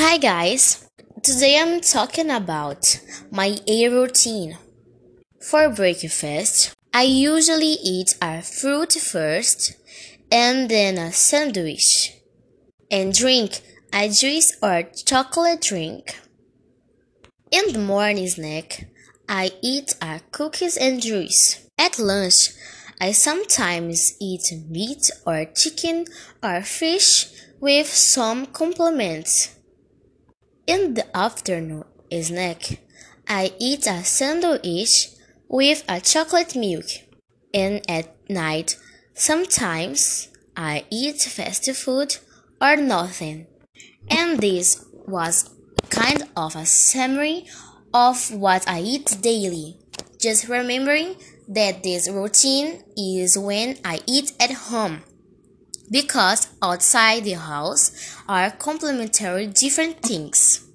Hi guys, today I'm talking about my A routine. For breakfast, I usually eat a fruit first and then a sandwich. And drink a juice or chocolate drink. In the morning snack, I eat a cookies and juice. At lunch, I sometimes eat meat or chicken or fish with some complements. In the afternoon snack, I eat a sandwich with a chocolate milk. And at night, sometimes I eat fast food or nothing. And this was kind of a summary of what I eat daily. Just remembering that this routine is when I eat at home because outside the house are complementary different things.